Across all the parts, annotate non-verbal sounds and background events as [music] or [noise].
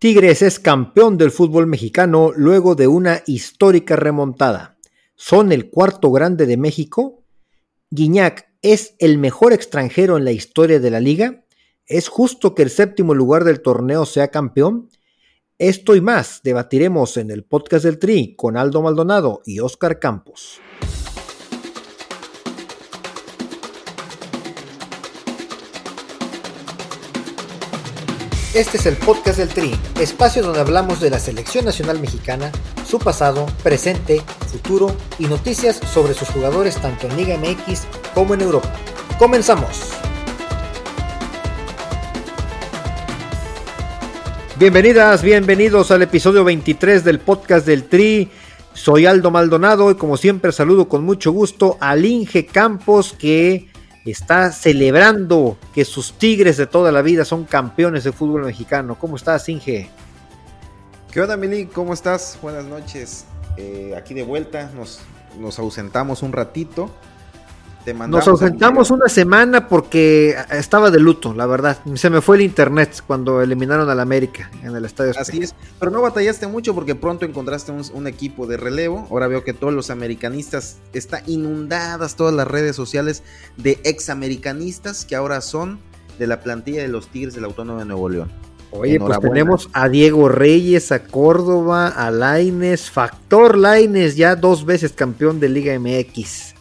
Tigres es campeón del fútbol mexicano luego de una histórica remontada. Son el cuarto grande de México. Guiñac es el mejor extranjero en la historia de la liga. ¿Es justo que el séptimo lugar del torneo sea campeón? Esto y más debatiremos en el podcast del Tri con Aldo Maldonado y Oscar Campos. Este es el podcast del Tri, espacio donde hablamos de la selección nacional mexicana, su pasado, presente, futuro y noticias sobre sus jugadores tanto en Liga MX como en Europa. Comenzamos. Bienvenidas, bienvenidos al episodio 23 del podcast del Tri. Soy Aldo Maldonado y como siempre saludo con mucho gusto al Inge Campos que está celebrando que sus Tigres de toda la vida son campeones de fútbol mexicano. ¿Cómo estás, Inge? ¿Qué onda, Mili? ¿Cómo estás? Buenas noches. Eh, aquí de vuelta, nos, nos ausentamos un ratito. Nos ausentamos una semana porque estaba de luto, la verdad. Se me fue el internet cuando eliminaron al América en el estadio. Así es, pero no batallaste mucho porque pronto encontraste un, equipo de relevo. Ahora veo que todos los americanistas están inundadas todas las redes sociales de examericanistas que ahora son de la plantilla de los Tigres del Autónomo de Nuevo León. Oye, pues tenemos a Diego Reyes, a Córdoba, a Laines, Factor Laines, ya dos veces campeón de Liga MX.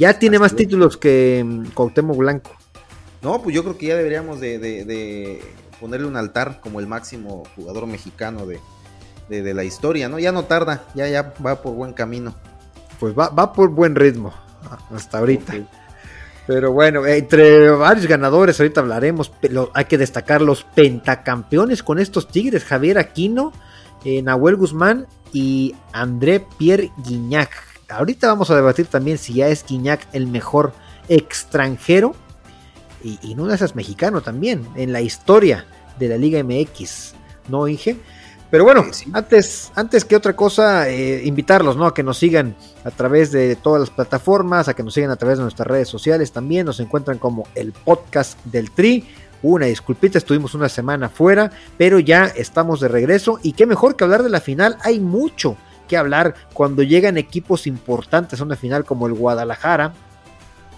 Ya tiene más títulos que um, Cuauhtémoc Blanco. No, pues yo creo que ya deberíamos de, ponerle un altar como el máximo jugador mexicano de, la historia, ¿no? Ya no tarda, ya, ya va por buen camino. Pues va, va por buen ritmo hasta ahorita. Pero bueno, entre varios ganadores, ahorita hablaremos, pero hay que destacar los pentacampeones con estos Tigres, Javier Aquino, eh, Nahuel Guzmán y André Pierre Guignac ahorita vamos a debatir también si ya es Guiñac el mejor extranjero y, no es mexicano también en la historia de la Liga MX, ¿no, Inge? Pero bueno, antes, antes que otra cosa, eh, invitarlos ¿no? a que nos sigan a través de todas las plataformas, a que nos sigan a través de nuestras redes sociales también. Nos encuentran como el podcast del Tri. Una disculpita, estuvimos una semana fuera, pero ya estamos de regreso. Y qué mejor que hablar de la final. Hay mucho, que hablar cuando llegan equipos importantes a una final como el Guadalajara,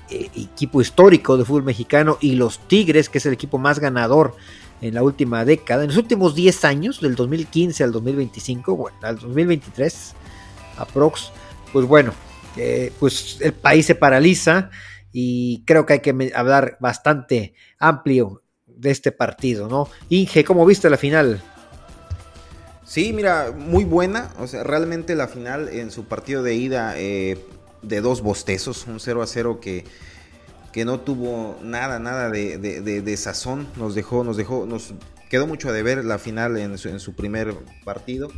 eh, equipo histórico de fútbol mexicano, y los Tigres, que es el equipo más ganador en la última década, en los últimos 10 años, del 2015 al 2025, bueno, al 2023, aprox, pues bueno, eh, pues el país se paraliza y creo que hay que hablar bastante amplio de este partido, ¿no? Inge, ¿cómo viste la final? Sí, mira, muy buena. O sea, realmente la final en su partido de ida eh, de dos bostezos, un 0 a 0 que, que no tuvo nada, nada de, de, sazón. Nos dejó, nos dejó, nos quedó mucho a deber la final en su, en su primer partido.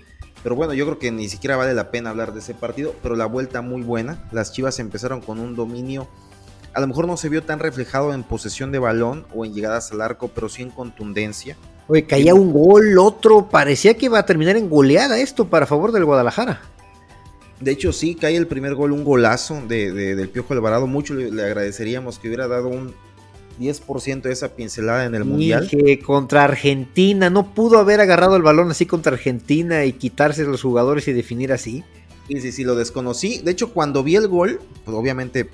Pero bueno, yo creo que ni siquiera vale la pena hablar de ese partido. Pero la vuelta muy buena. Las Chivas empezaron con un dominio. A lo mejor no se vio tan reflejado en posesión de balón o en llegadas al arco, pero sí en contundencia. Oye, caía un gol, otro, parecía que iba a terminar en goleada esto para favor del Guadalajara. De hecho, sí, cae el primer gol, un golazo de, del Piojo Alvarado. Mucho le, agradeceríamos que hubiera dado un 10% de esa pincelada en el Mundial. Que contra Argentina, no pudo haber agarrado el balón así contra Argentina y quitarse los jugadores y definir así. Sí, sí, sí, lo desconocí. De hecho, cuando vi el gol, pues obviamente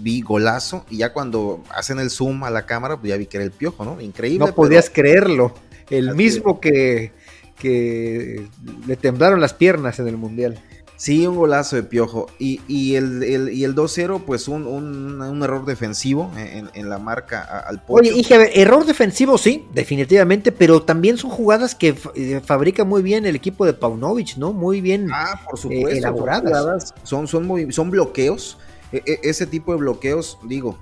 vi golazo y ya cuando hacen el zoom a la cámara, pues ya vi que era el piojo, ¿no? Increíble. No podías creerlo. El mismo que, que le temblaron las piernas en el Mundial. Sí, un golazo de piojo. Y, y el, y el 2-0, pues un, un, error defensivo en, la marca al Pocho. Oye, dije, error defensivo sí, definitivamente, pero también son jugadas que eh, fabrica muy bien el equipo de Paunovic, ¿no? Muy bien ah, por supuesto, eh, elaboradas. Son, son, son bloqueos e, e, ese tipo de bloqueos, digo,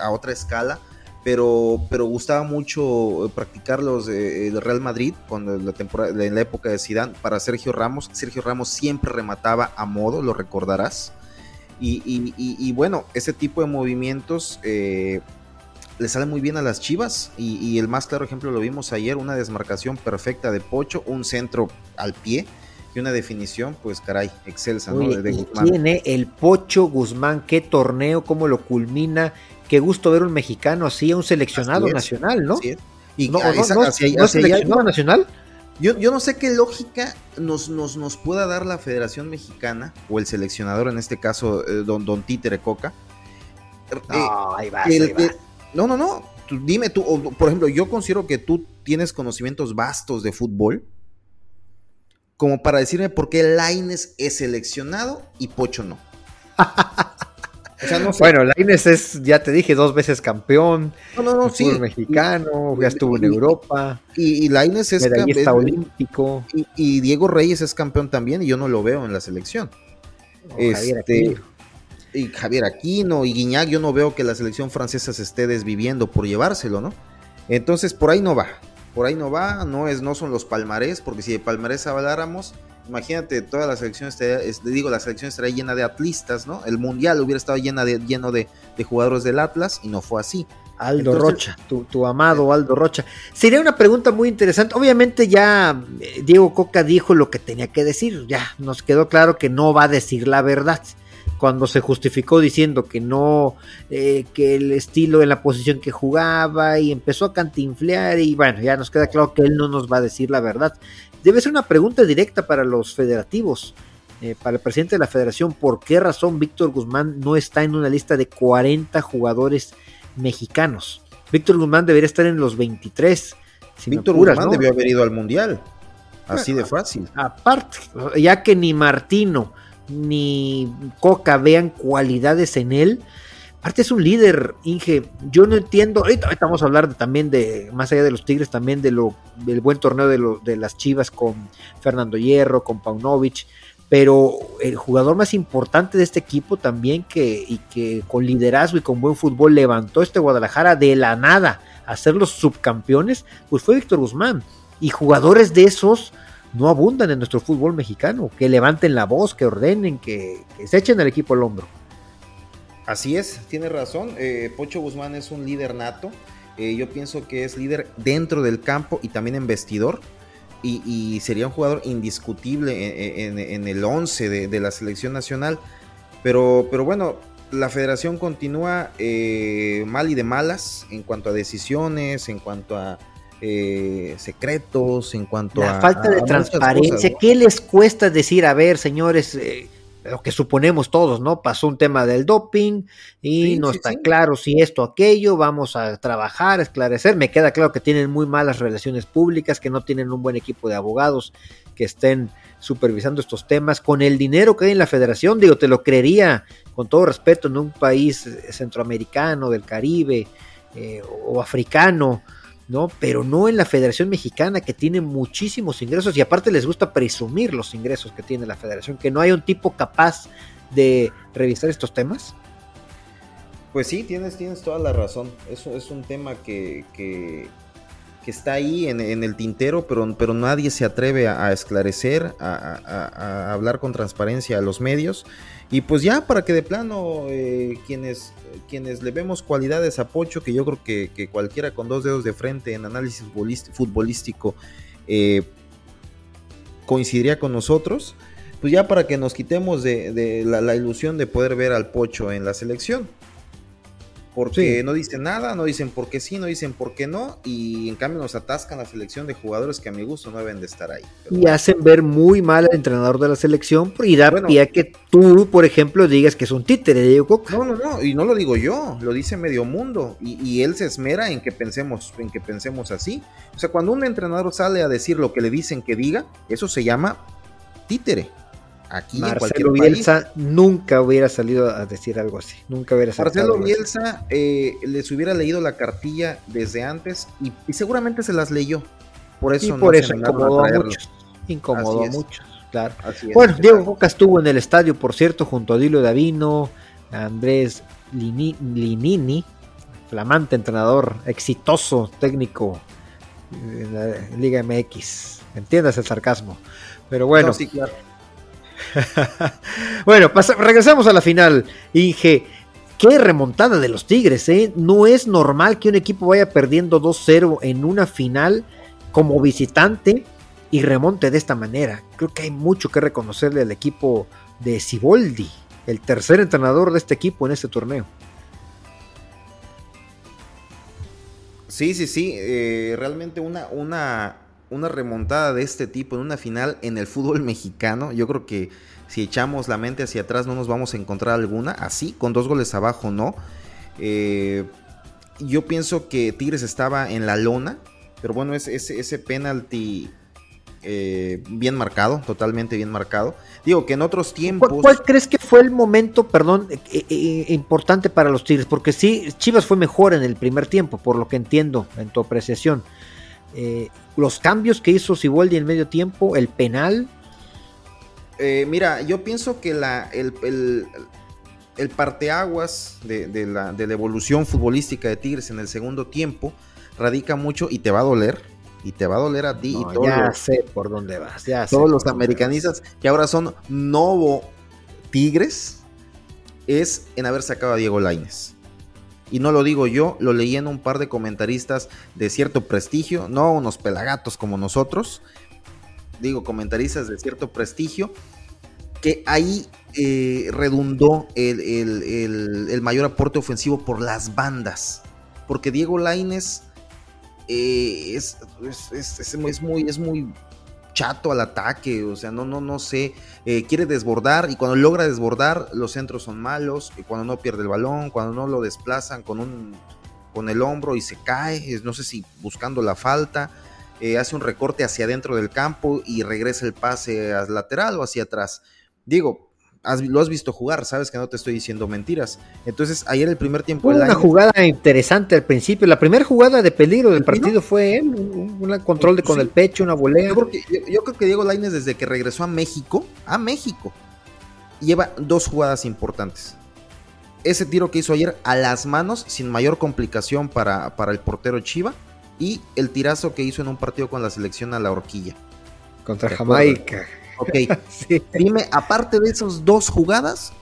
a otra escala, pero, pero gustaba mucho practicar los del Real Madrid cuando la temporada, en la época de Zidane para Sergio Ramos. Sergio Ramos siempre remataba a modo, lo recordarás. Y, bueno, ese tipo de movimientos eh, le sale muy bien a las Chivas. Y, el más claro ejemplo lo vimos ayer, una desmarcación perfecta de Pocho, un centro al pie y una definición, pues caray, excelsa, ¿no? de, Tiene el Pocho Guzmán, qué torneo, cómo lo culmina, qué gusto ver un mexicano así, un seleccionado nacional, ¿no? Y no, seleccionado nacional. Yo, yo, no sé qué lógica nos, nos, nos, pueda dar la Federación Mexicana, o el seleccionador, en este caso, eh, don, don Títere Coca. No, ahí va, no, no, no. dime tú, por ejemplo, yo considero que tú tienes conocimientos vastos de fútbol como para decirme por qué Laines es seleccionado y Pocho no. [laughs] o sea, no Bueno, Laines es, ya te dije, dos veces campeón. No, no, no, sí. mexicano, ya estuvo en Europa. Y, y Laines es campeón. olímpico. Y, Diego Reyes es campeón también y yo no lo veo en la selección. este, y Javier Aquino y Guiñac, yo no veo que la selección francesa se esté desviviendo por llevárselo, ¿no? Entonces por ahí no va por ahí no va, no, es, no son los palmarés, porque si de palmarés habláramos, imagínate, toda la selección, estaría, digo, la selección estaría llena de atlistas, ¿no? El mundial hubiera estado llena de, lleno de, jugadores del Atlas y no fue así. Aldo Rocha, tu, amado Aldo Rocha. Sería una pregunta muy interesante. Obviamente ya eh, Diego Coca dijo lo que tenía que decir, ya nos quedó claro que no va a decir la verdad cuando se justificó diciendo que no, eh, que el estilo en la posición que jugaba y empezó a cantinflear y bueno, ya nos queda claro que él no nos va a decir la verdad. Debe ser una pregunta directa para los federativos, eh, para el presidente de la federación, ¿por qué razón Víctor Guzmán no está en una lista de 40 jugadores mexicanos? Víctor Guzmán debería estar en los 23. Víctor Guzmán debió haber ido al Mundial. Así de fácil. Aparte, ya que ni Martino, ni Coca vean cualidades en él. Aparte es un líder, Inge. Yo no entiendo. Ahorita, vamos a hablar también de, más allá de los Tigres, también de lo, del buen torneo de, de las Chivas con Fernando Hierro, con Paunovic. Pero el jugador más importante de este equipo también, que, y que con liderazgo y con buen fútbol levantó este Guadalajara de la nada a ser los subcampeones, pues fue Víctor Guzmán. Y jugadores de esos no abundan en nuestro fútbol mexicano, que levanten la voz, que ordenen, que, se echen al equipo al hombro. Así es, tiene razón. Eh, Pocho Guzmán es un líder nato. Eh, yo pienso que es líder dentro del campo y también en vestidor. Y, sería un jugador indiscutible en, el 11 de, la selección nacional. Pero, pero bueno, la federación continúa eh, mal y de malas en cuanto a decisiones, en cuanto a eh, secretos, en cuanto a... La falta de transparencia, ¿qué les cuesta decir, a ver, señores, eh, lo que suponemos todos, ¿no? Pasó un tema del doping y no está claro si esto o aquello, vamos a trabajar, esclarecer. Me queda claro que tienen muy malas relaciones públicas, que no tienen un buen equipo de abogados que estén supervisando estos temas con el dinero que hay en la federación, digo, te lo creería con todo respeto en un país centroamericano, del Caribe eh, o africano, ¿no? Pero no en la Federación Mexicana que tiene muchísimos ingresos y aparte les gusta presumir los ingresos que tiene la Federación, que no hay un tipo capaz de revisar estos temas. Pues sí, tienes, tienes toda la razón. Eso es un tema que, que, está ahí en, el tintero, pero, pero nadie se atreve a, esclarecer, a, hablar con transparencia a los medios. Y pues ya para que de plano eh, quienes quienes le vemos cualidades a Pocho, que yo creo que, cualquiera con dos dedos de frente en análisis futbolístico eh, coincidiría con nosotros, pues ya para que nos quitemos de, la, ilusión de poder ver al Pocho en la selección porque no dicen nada, no dicen por qué sí, no dicen por qué no, y en cambio nos atascan la selección de jugadores que a mi gusto no deben de estar ahí. y hacen ver muy mal al entrenador de la selección y da pie a que tú, por ejemplo, digas que es un títere de Diego No, no, no, y no lo digo yo, lo dice medio mundo, y, y, él se esmera en que pensemos, en que pensemos así. O sea, cuando un entrenador sale a decir lo que le dicen que diga, eso se llama títere aquí Marcelo Bielsa nunca hubiera salido a decir algo así, nunca hubiera Marcelo Bielsa eh, les hubiera leído la cartilla desde antes y, seguramente se las leyó. Por eso, y por eso incomodó a muchos. Incomodó a muchos, claro. bueno, Diego Coca estuvo en el estadio, por cierto, junto a Dilo Davino, Andrés Linini, flamante entrenador, exitoso técnico en la Liga MX. Entiendas el sarcasmo. Pero bueno. [laughs] bueno, regresamos a la final. Inge, qué remontada de los Tigres, ¿eh? No es normal que un equipo vaya perdiendo 2-0 en una final como visitante y remonte de esta manera. Creo que hay mucho que reconocerle al equipo de Siboldi, el tercer entrenador de este equipo en este torneo. Sí, sí, sí, eh, realmente una, una, una remontada de este tipo en una final en el fútbol [laughs] mexicano, yo creo que si echamos la mente hacia atrás no nos vamos a encontrar alguna, así, con dos goles abajo, no. Eh, yo pienso que Tigres estaba en la lona, pero bueno, ese, ese penalti eh, bien marcado, totalmente bien marcado. Digo que en otros tiempos. ¿Cuál, crees que fue el momento, perdón, eh, importante para los Tigres? Porque sí, Chivas fue mejor en el primer tiempo, por lo que entiendo en tu apreciación. Eh, los cambios que hizo Siboldi en medio tiempo, el penal. Eh, mira, yo pienso que la, el, el, parteaguas de, la, de la evolución futbolística de Tigres en el segundo tiempo radica mucho y te va a doler. Y te va a doler a ti y Ya sé por dónde vas. Ya todos los americanistas que ahora son Novo Tigres es en haber sacado a Diego Laines y no lo digo yo, lo leí en un par de comentaristas de cierto prestigio, no unos pelagatos como nosotros, digo comentaristas de cierto prestigio, que ahí eh, redundó el, mayor aporte ofensivo por las bandas, porque Diego Laines eh, es, es, muy, es muy chato al ataque, o sea, no, no, no sé, eh, quiere desbordar y cuando logra desbordar los centros son malos, y cuando no pierde el balón, cuando no lo desplazan con un con el hombro y se cae, no sé si buscando la falta, eh, hace un recorte hacia adentro del campo y regresa el pase al lateral o hacia atrás. Digo, lo has visto jugar, sabes que no te estoy diciendo mentiras. Entonces, ayer el primer tiempo. Fue una jugada interesante al principio. La primera jugada de peligro del partido fue él, un, control de con el pecho, una volea. Yo, creo que Diego Lainez, desde que regresó a México, a México, lleva dos jugadas importantes. Ese tiro que hizo ayer a las manos, sin mayor complicación para, para el portero Chiva, y el tirazo que hizo en un partido con la selección a la horquilla. Contra Jamaica. Ok. [laughs] Dime, aparte de esas dos jugadas,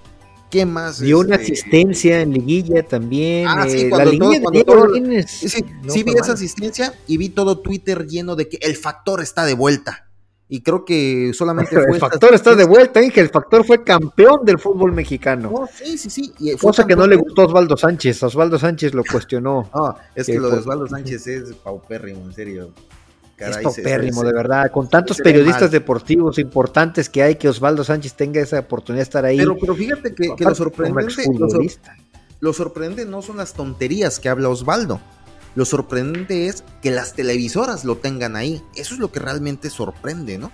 ¿qué más? Dio una este, asistencia en liguilla también. Ah, sí, eh, cuando todo, sí, vi esa asistencia y vi todo Twitter lleno de que el factor está de vuelta. Y creo que solamente [laughs] fue. El factor está de vuelta, Inge. El factor fue campeón del fútbol mexicano. sí, sí, sí. Cosa que no le gustó a Osvaldo Sánchez. Osvaldo Sánchez lo cuestionó. [laughs] Es que, lo de Osvaldo Sánchez es paupérrimo, en serio es topérrimo, de verdad. Con tantos periodistas deportivos importantes que hay, que Osvaldo Sánchez tenga esa oportunidad de estar ahí. Pero, pero fíjate que, lo sorprendente. Lo, sorprendente no son las tonterías que habla Osvaldo. Lo sorprendente es que las televisoras lo tengan ahí. Eso es lo que realmente sorprende, ¿no?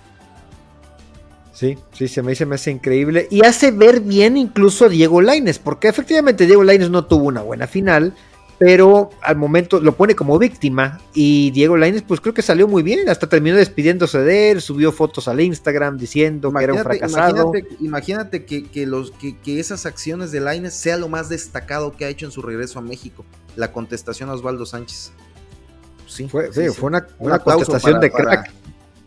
Sí, sí, se me, se me hace increíble. Y hace ver bien incluso a Diego Laines, porque efectivamente Diego Laines no tuvo una buena final pero al momento lo pone como víctima y Diego Lainez pues creo que salió muy bien, hasta terminó despidiéndose de él, subió fotos al Instagram diciendo que era un fracasado. Imagínate, que, los, que, esas acciones de Lainez sea lo más destacado que ha hecho en su regreso a México, la contestación a Osvaldo Sánchez. Sí, fue, fue una, contestación de crack.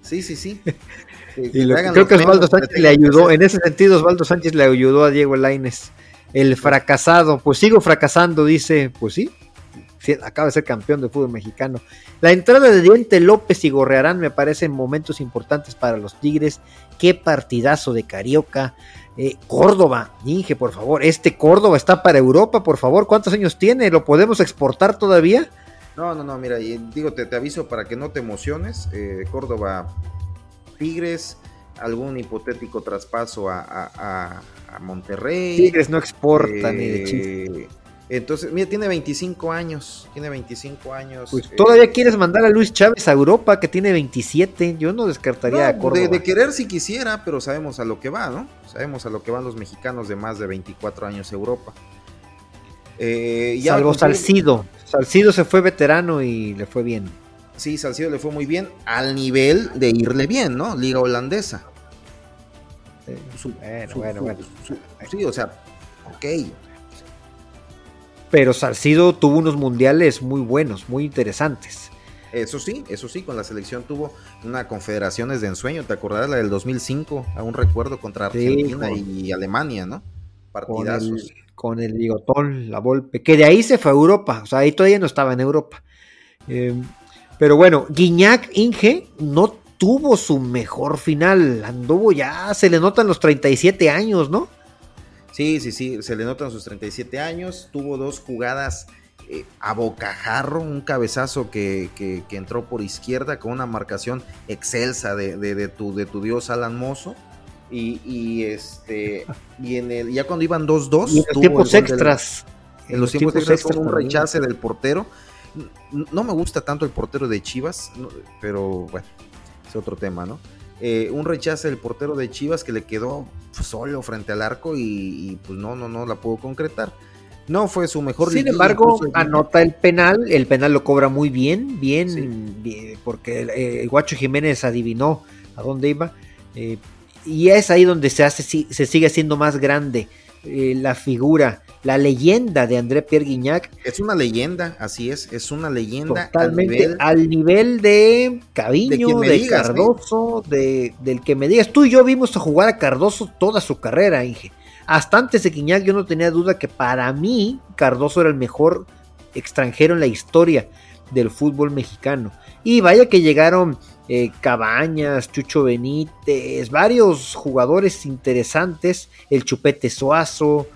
Sí, sí, sí. [laughs] y creo que Osvaldo Sánchez le ayudó, en ese sentido Osvaldo Sánchez le ayudó a Diego Lainez. El fracasado, pues sigo fracasando, dice, pues sí, acaba de ser campeón de fútbol mexicano. La entrada de Diente López y Gorrearán me parecen momentos importantes para los Tigres. Qué partidazo de Carioca. Eh, Córdoba, Inge, por favor, este Córdoba está para Europa, por favor. ¿Cuántos años tiene? ¿Lo podemos exportar todavía? No, no, no, mira, digo, te, te aviso para que no te emociones. Eh, Córdoba, Tigres, algún hipotético traspaso a, Monterrey. Tigres no exporta ni de chiste. Eh, entonces, mira, tiene 25 años, tiene 25 años. Pues todavía eh, quieres mandar a Luis Chávez a Europa, que tiene 27, yo no descartaría a Córdoba. De, querer si quisiera, pero sabemos a lo que va, ¿no? Sabemos a lo que van los mexicanos de más de 24 años a Europa. Eh, Salvo Salcido, Salcido se fue veterano y le fue bien. Sí, Salcido le fue muy bien, al nivel de irle bien, ¿no? Liga holandesa bueno, bueno, bueno. sí, o sea, ok. pero Salcido tuvo unos mundiales muy buenos, muy interesantes. Eso sí, eso sí, con la selección tuvo una confederaciones de ensueño, ¿te acordarás la del 2005? Aún recuerdo contra Argentina y Alemania, ¿no? Partidazos. Con el, ligotón, la Volpe, que de ahí se fue a Europa, o sea, ahí todavía no estaba en Europa. Eh, pero bueno, Guiñac Inge no tuvo su mejor final, anduvo ya, se le notan los 37 años, ¿no? Sí, sí, sí, se le notan sus 37 años, tuvo dos jugadas eh, a bocajarro, un cabezazo que, entró por izquierda con una marcación excelsa de, tu, de tu dios Alan Mozo. Y, este y en el, ya cuando iban 2-2 en los tiempos extras. en los tiempos, extras, un rechace del portero. No me gusta tanto el portero de Chivas pero bueno es otro tema no eh, un rechace del portero de Chivas que le quedó solo frente al arco y, y, pues no no no la pudo concretar no fue su mejor. Sin embargo, anota el penal, el penal lo cobra muy bien, bien, porque el, Guacho Jiménez adivinó a dónde iba. Eh, y es ahí donde se hace, se sigue haciendo más grande eh, la figura, la leyenda de André Pierre Guignac. Es una leyenda, así es, es una leyenda. Totalmente al nivel, de Caviño, de, Cardoso, de, del que me digas. Tú y yo vimos a jugar a Cardoso toda su carrera, Inge. Hasta antes de Quiñac yo no tenía duda que para mí Cardoso era el mejor extranjero en la historia del fútbol mexicano. Y vaya que llegaron eh, Cabañas, Chucho Benítez, varios jugadores interesantes, el Chupete Suazo,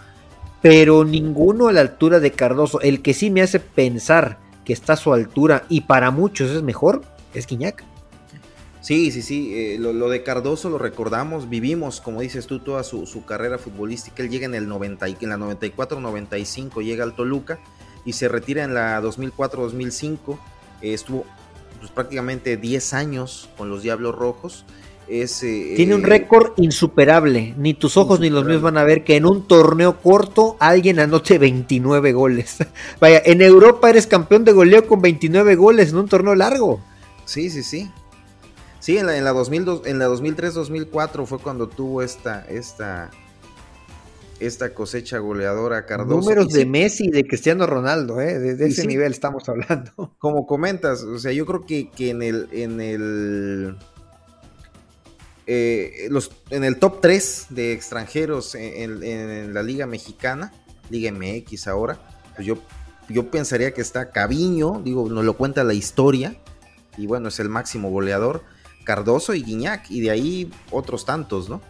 pero ninguno a la altura de Cardoso. El que sí me hace pensar que está a su altura y para muchos es mejor es Quiñac. Sí, sí, sí, eh, lo, de Cardoso lo recordamos, vivimos, como dices tú, toda su, carrera futbolística, él llega en, el 90, en la 94-95, llega al Toluca y se retira en la 2004-2005, estuvo pues, prácticamente 10 años con los Diablos Rojos. Tiene un eh, récord insuperable, ni tus ojos ni los míos van a ver que en un torneo corto alguien anote 29 goles. [laughs] Vaya, en Europa eres campeón de goleo con 29 goles en un torneo largo. Sí, sí, sí. Sí, en la, en la, 2002, en la 2003-2004 fue cuando tuvo esta, esta, esta cosecha goleadora Cardoso. Números de Messi y de Cristiano Ronaldo, ¿eh? de, ese nivel estamos [laughs] hablando. Como comentas, o sea, yo creo que, que en el, en el eh, los, en el top 3 de extranjeros en, la Liga Mexicana, Liga MX ahora, pues yo, yo pensaría que está Caviño, digo, nos lo cuenta la historia, y bueno, es el máximo goleador. Cardoso y Guiñac, y de ahí otros tantos, ¿no?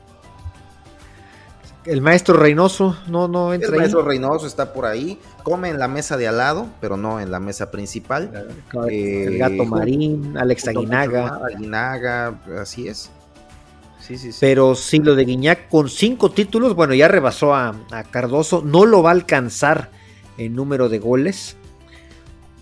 El maestro Reynoso no, no entra El maestro Reynoso está por ahí, come en la mesa de al lado, pero no en la mesa principal. el gato eh, Marín, Alex Aguinaga. Aguinaga, así es. Sí, sí, sí. Pero sí, lo de Guiñac con cinco títulos, bueno, ya rebasó a, a Cardoso, no lo va a alcanzar en número de goles,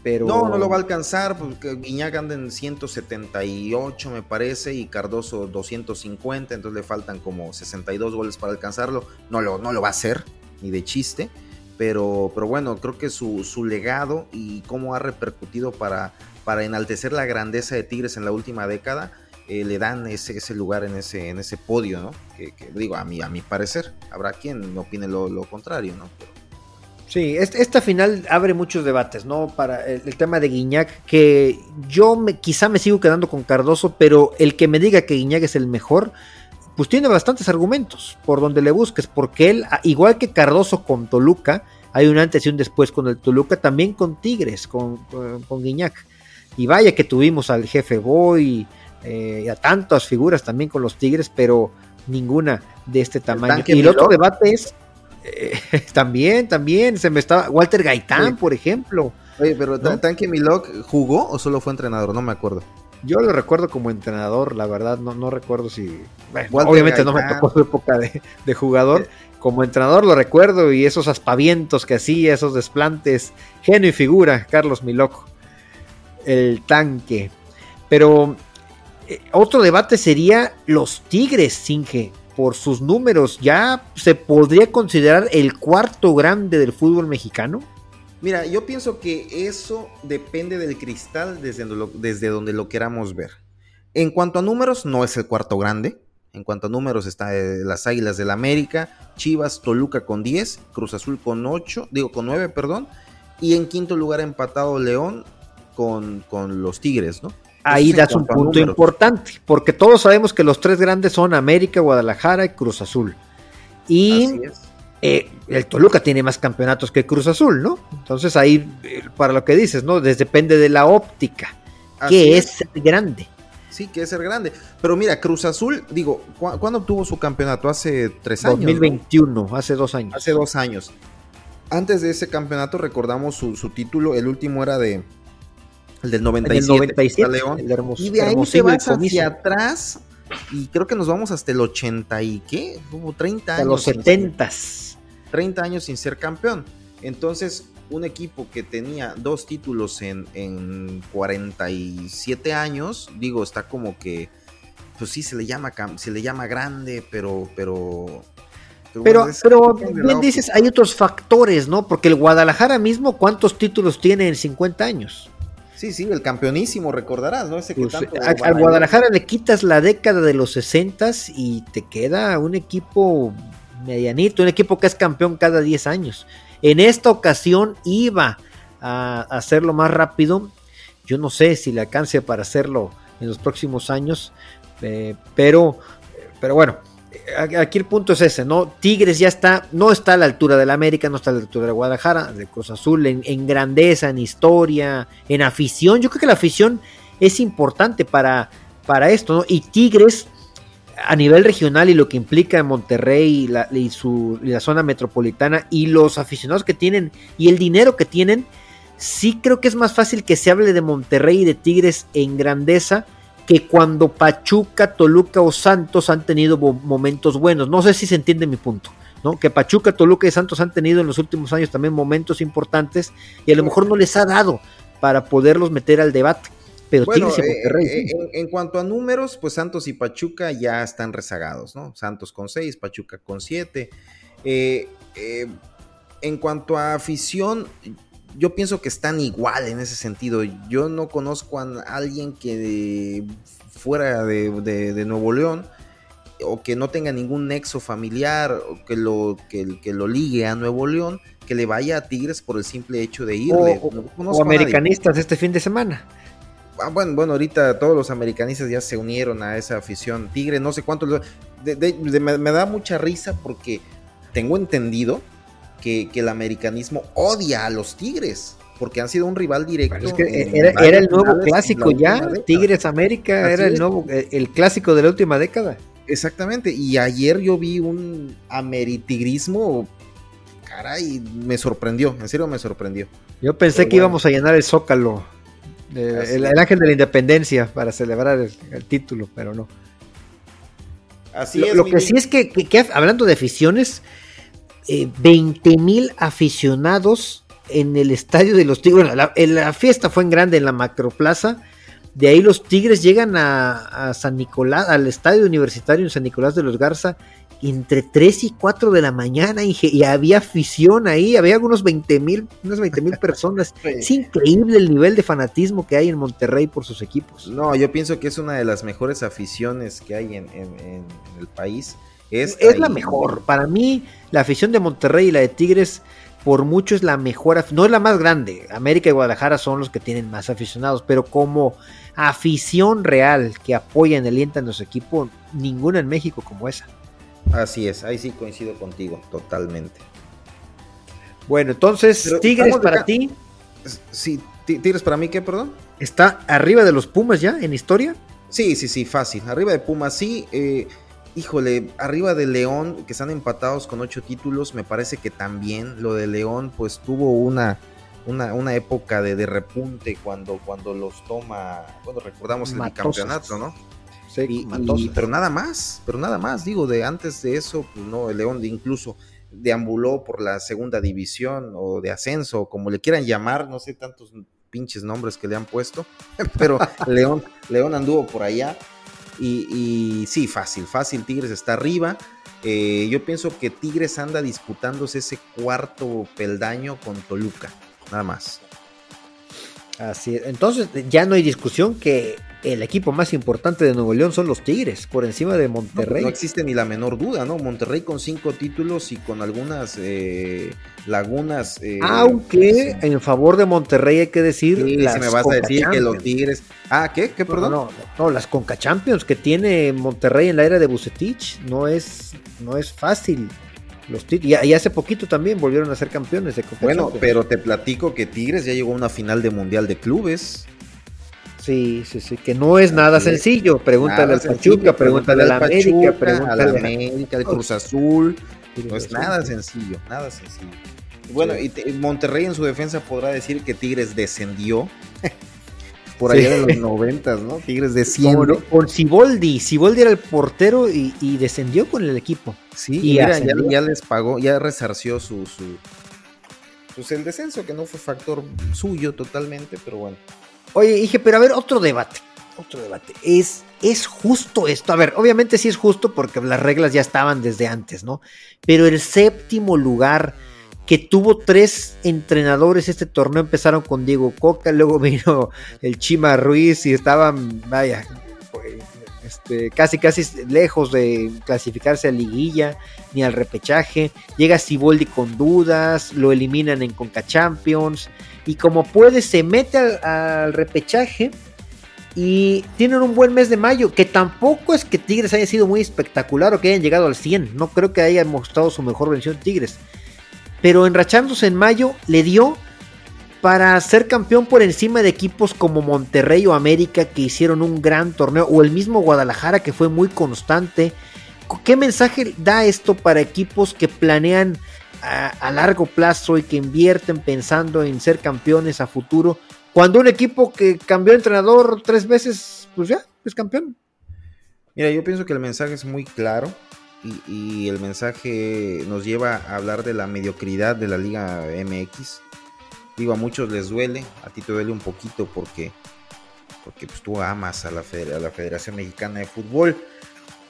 no, no lo va a alcanzar, porque Guiñac anda en 178 me parece y Cardoso 250, entonces le faltan como 62 goles para alcanzarlo. No lo, no lo va a hacer, ni de chiste, pero, pero bueno, creo que su, legado y cómo ha repercutido para, para enaltecer la grandeza de Tigres en la última década, eh, le dan ese, ese lugar en ese, en ese podio, ¿no? Que, digo, a mi, a mi parecer, habrá quien opine lo, lo contrario, ¿no? Sí, esta final abre muchos debates, ¿no? Para el, tema de Guiñac, que yo me, quizá me sigo quedando con Cardoso, pero el que me diga que Guiñac es el mejor, pues tiene bastantes argumentos por donde le busques, porque él, igual que Cardoso con Toluca, hay un antes y un después con el Toluca, también con Tigres, con, con, Guiñac. Y vaya que tuvimos al jefe Boy eh, y a tantas figuras también con los Tigres, pero ninguna de este tamaño. Y el otro debate es eh, [laughs] también, también, se me estaba. Walter Gaitán, por ejemplo. Oye, pero Tanque Milok jugó o solo fue entrenador? No me acuerdo. Yo lo recuerdo como entrenador, la verdad, no, no recuerdo si. obviamente no me tocó su época de, jugador. Como entrenador lo recuerdo y esos aspavientos que hacía, esos desplantes, genio y figura, Carlos Milok, el tanque. Pero eh, otro debate sería los Tigres, Singe por sus números, ¿ya se podría considerar el cuarto grande del fútbol mexicano? Mira, yo pienso que eso depende del cristal desde desde donde lo queramos ver. En cuanto a números, no es el cuarto grande. En cuanto a números, está eh, las Águilas del América, Chivas, Toluca con 10, Cruz Azul con 8, digo con 9, perdón, Y en quinto lugar empatado León con, con los Tigres, ¿no? Ahí das un punto importante, porque todos sabemos que los tres grandes son América, Guadalajara y Cruz Azul. Y eh, el Toluca tiene más campeonatos que Cruz Azul, ¿no? Entonces ahí, eh, para lo que dices, ¿no? depende de la óptica. que es. ser grande? Sí, que es ser grande. Pero mira, Cruz Azul, digo, ¿cuándo obtuvo su campeonato? Hace tres años. 2021, hace dos años. Hace dos años. Antes de ese campeonato recordamos su, su título, el último era de el del 97, León. y de ahí te vas hacia atrás y creo que nos vamos hasta el 80 y qué, hubo 30 años. los 70 30 años sin ser campeón. Entonces, un equipo que tenía dos títulos en, en 47 años, digo, está como que, pues sí, se le llama, se le llama grande, pero, pero pero, pero, bien dices, hay otros factores, ¿no? Porque el Guadalajara mismo, ¿cuántos títulos tiene en 50 años? Sí, sí, el campeonísimo, recordarás, ¿no? Ese que pues, a, Guadalajara le quitas la década de los 60 y te queda un equipo medianito, un equipo que es campeón cada 10 años. En esta ocasión iba a hacerlo más rápido. Yo no sé si le alcance para hacerlo en los próximos años, eh, pero, pero bueno, aquí el punto es ese, ¿no? Tigres ya está, no está a la altura del América, no está a la altura de Guadalajara, de Cruz Azul, en, grandeza, en historia, en afición. Yo creo que la afición es importante para, para esto, ¿no? Y Tigres, a nivel regional y lo que implica Monterrey y la, su, la zona metropolitana y los aficionados que tienen y el dinero que tienen, sí creo que es más fácil que se hable de Monterrey y de Tigres en grandeza que cuando Pachuca, Toluca o Santos han tenido momentos buenos. No sé si se entiende mi punto. ¿no? Que Pachuca, Toluca y Santos han tenido en los últimos años también momentos importantes y a lo mejor no les ha dado para poderlos meter al debate. Pero bueno, eh, eh, en, cuanto a números, pues Santos y Pachuca ya están rezagados, ¿no? Santos con 6, Pachuca con 7. Eh, en cuanto a afición, yo pienso que están igual en ese sentido. Yo no conozco a alguien que fuera de, Nuevo León o que no tenga ningún nexo familiar o que lo, que, que, lo ligue a Nuevo León, que le vaya a Tigres por el simple hecho de irle. O, americanistas este fin de semana. Ah, bueno, bueno, ahorita todos los americanistas ya se unieron a esa afición. Tigre, no sé cuánto. me da mucha risa porque tengo entendido que, el americanismo odia a los Tigres porque han sido un rival directo. era, el nuevo clásico ya, Tigres América era el nuevo, eh, el clásico de la última década. Exactamente, y ayer yo vi un ameritigrismo, caray, me sorprendió, en serio me sorprendió. Yo pensé que íbamos a llenar el zócalo, eh, el, ángel de la independencia para celebrar el, título, pero no. Así lo, es. Lo que sí es que, hablando de aficiones, eh, 20 mil aficionados en el estadio de los Tigres. la, la, fiesta fue en grande en la macroplaza. De ahí los Tigres llegan a, San Nicolás, al estadio universitario en San Nicolás de los Garza, entre 3 y 4 de la mañana y, había afición ahí, había unos 20 mil, unas 20 mil personas. [laughs] Es increíble el nivel de fanatismo que hay en Monterrey por sus equipos. No, yo pienso que es una de las mejores aficiones que hay en el país. Es, la mejor. Para mí, la afición de Monterrey y la de Tigres, por mucho es la mejor. No es la más grande. América y Guadalajara son los que tienen más aficionados, pero como afición real que apoyan y alientan a su equipo, ninguna en México como esa. Así es, ahí sí coincido contigo, totalmente. Bueno, entonces, Tigres para ti. Sí, Tigres para mí, ¿qué, perdón? ¿Está arriba de los Pumas ya en historia? Sí, sí, sí, fácil. Arriba de Pumas, sí. Eh, híjole, arriba de León, que están empatados con ocho títulos, me parece que también lo de León, pues tuvo una, una, época de, repunte cuando, cuando los toma, cuando recordamos el bicampeonato, ¿no? Sí, pero nada más, pero nada más, digo, de antes de eso, pues no, el León de incluso deambuló por la segunda división o de ascenso, como le quieran llamar, no sé tantos pinches nombres que le han puesto, [laughs] pero León, León anduvo por allá y, sí, fácil, fácil, Tigres está arriba. Eh, yo pienso que Tigres anda disputándose ese cuarto peldaño con Toluca, nada más. Así es. Entonces ya no hay discusión que el equipo más importante de Nuevo León son los Tigres, por encima de Monterrey. No, existe ni la menor duda, ¿no? Monterrey con cinco títulos y con algunas eh, lagunas. Eh, Aunque en favor de Monterrey hay que decir. Sí, las me vas a decir que los Tigres. Ah, ¿qué? ¿Qué, perdón? No, no, las Conca Champions que tiene Monterrey en la era de Bucetich no es, no es fácil. Los y, y, hace poquito también volvieron a ser campeones de Conca Bueno, pero te platico que Tigres ya llegó a una final de Mundial de Clubes. Sí, sí, sí, que no es nada sencillo. Pregúntale al Pachuca, pregúntale a la América, pregúntale a la América, al Cruz Azul. No es nada sencillo, nada sencillo. Bueno, y Monterrey en su defensa podrá decir que Tigres descendió. [laughs] Por allá de los noventas, ¿no? Tigres desciende. Con Siboldi. Siboldi era el portero y, descendió con el equipo. Sí, y ya, ya, les pagó, ya resarció su, su, pues el descenso, que no fue factor suyo totalmente, pero bueno. Oye, dije, pero a ver, otro debate. Otro debate. ¿Es, ¿Es justo esto? A ver, obviamente sí es justo porque las reglas ya estaban desde antes, ¿no? Pero el séptimo lugar que tuvo tres entrenadores este torneo empezaron con Diego Coca, luego [laughs] vino el Chima Ruiz y estaban, vaya, este, casi casi lejos de clasificarse a liguilla ni al repechaje. Llega Siboldi con dudas, lo eliminan en Conca Champions y como puede se mete al, repechaje y tienen un buen mes de mayo, que tampoco es que Tigres haya sido muy espectacular o que hayan llegado al 100, no creo que haya mostrado su mejor versión Tigres, pero enrachándose en mayo le dio para ser campeón por encima de equipos como Monterrey o América que hicieron un gran torneo, o el mismo Guadalajara que fue muy constante. ¿Qué mensaje da esto para equipos que planean a, largo plazo y que invierten pensando en ser campeones a futuro. Cuando un equipo que cambió de entrenador tres veces, pues ya, es campeón. Mira, yo pienso que el mensaje es muy claro y, el mensaje nos lleva a hablar de la mediocridad de la Liga MX. Digo, a muchos les duele, a ti te duele un poquito porque, porque pues, tú amas a la, a la Federación Mexicana de Fútbol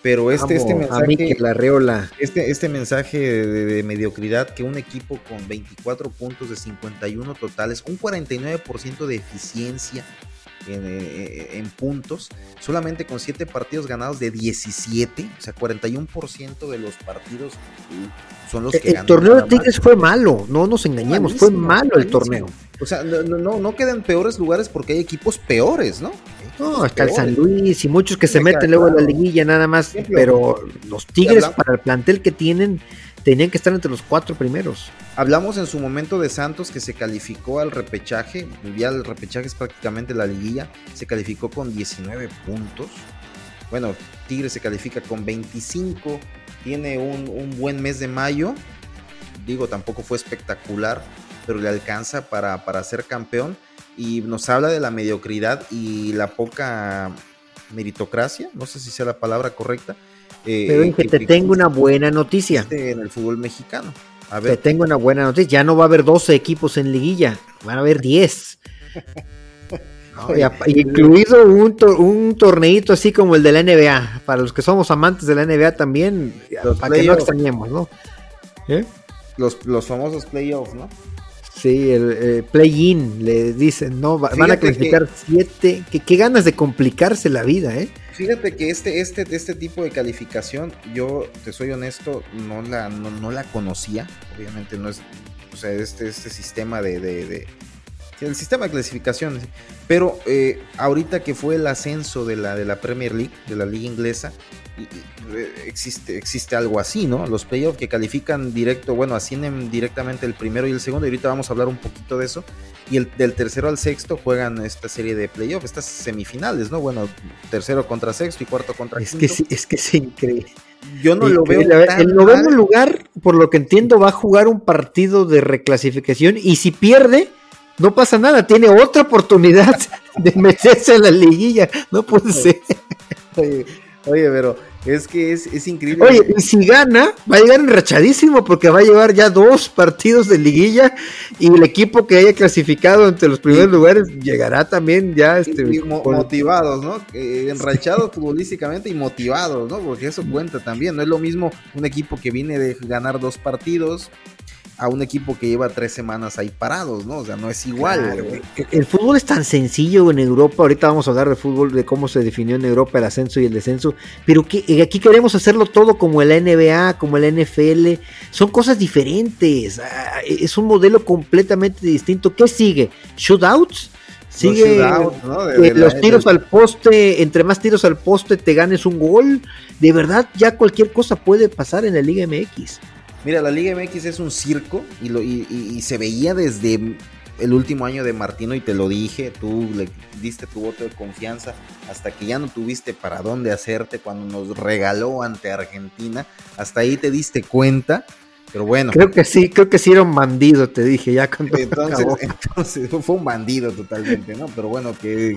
pero este, este mensaje, la este, este mensaje de, mediocridad que un equipo con 24 puntos de 51 totales, un 49% de eficiencia en, eh, en, puntos, solamente con 7 partidos ganados de 17, o sea, 41% de los partidos son los que El torneo de Tigres fue malo, no nos engañemos, fue malo el torneo. O sea, no, no, no quedan peores lugares porque hay equipos peores, ¿no? No, hasta el San Luis y muchos que se meten luego en la liguilla nada más, pero los Tigres para el plantel que tienen tenían que estar entre los cuatro primeros. Hablamos en su momento de Santos que se calificó al repechaje, ya el repechaje es prácticamente la liguilla, se calificó con 19 puntos. Bueno, Tigres se califica con 25, tiene un, un buen mes de mayo, digo, tampoco fue espectacular, pero le alcanza para, para ser campeón y nos habla de la mediocridad y la poca meritocracia, no sé si sea la palabra correcta. Eh, Pero que, te tengo una buena noticia. En el fútbol mexicano. A ver. Te tengo una buena noticia. Ya no va a haber 12 equipos en liguilla, van a haber 10. [laughs] incluido un, un torneito así como el de la NBA. Para los que somos amantes de la NBA también, para que no extrañemos, ¿no? ¿Eh? Los, los famosos playoffs, ¿no? Sí, el, play-in, le dicen, ¿no? van a clasificar siete. ¿Qué, ganas de complicarse la vida, ¿eh? Fíjate que este, este, este tipo de calificación, yo te soy honesto, no la, no, la conocía. Obviamente no es. O sea, este, este sistema de, de, el sistema de clasificación. Pero eh, ahorita que fue el ascenso de la, de la Premier League, de la liga inglesa, existe, existe algo así, ¿no? Los playoffs que califican directo, bueno, ascienden directamente el primero y el segundo, y ahorita vamos a hablar un poquito de eso. Y el, del tercero al sexto juegan esta serie de playoffs, estas semifinales, ¿no? Bueno, tercero contra sexto y cuarto contra es Que sí, es que es increíble. Yo no lo veo. el noveno lugar, por lo que entiendo, va a jugar un partido de reclasificación y si pierde, no pasa nada, tiene otra oportunidad de meterse a la liguilla. No puede ser. Oye, pero es que es, increíble. Oye, y si gana, va a llegar enrachadísimo porque va a llevar ya dos partidos de liguilla y el equipo que haya clasificado entre los primeros lugares llegará también ya este, motivados, ¿no? enrachados futbolísticamente y motivados, ¿no? Porque eso cuenta también. No es lo mismo un equipo que viene de ganar dos partidos a un equipo que lleva tres semanas ahí parados, ¿no? O sea, no es igual. el fútbol es tan sencillo en Europa, ahorita vamos a hablar de fútbol, de cómo se definió en Europa el ascenso y el descenso, pero que eh, aquí queremos hacerlo todo como el NBA, como el NFL, son cosas diferentes, ah, es un modelo completamente distinto. ¿Qué sigue? ¿Shootouts? Sigue los, los tiros al poste, entre más tiros al poste te ganes un gol. De verdad, ya cualquier cosa puede pasar en la Liga MX. Mira, la Liga MX es un circo y, lo, y, se veía desde el último año de Martino y te lo dije, tú le diste tu voto de confianza hasta que ya no tuviste para dónde hacerte cuando nos regaló ante Argentina, hasta ahí te diste cuenta, pero bueno. Creo que sí, creo que sí era un bandido, te dije ya cuando entonces, [laughs] entonces fue un bandido totalmente, ¿no? Pero bueno, que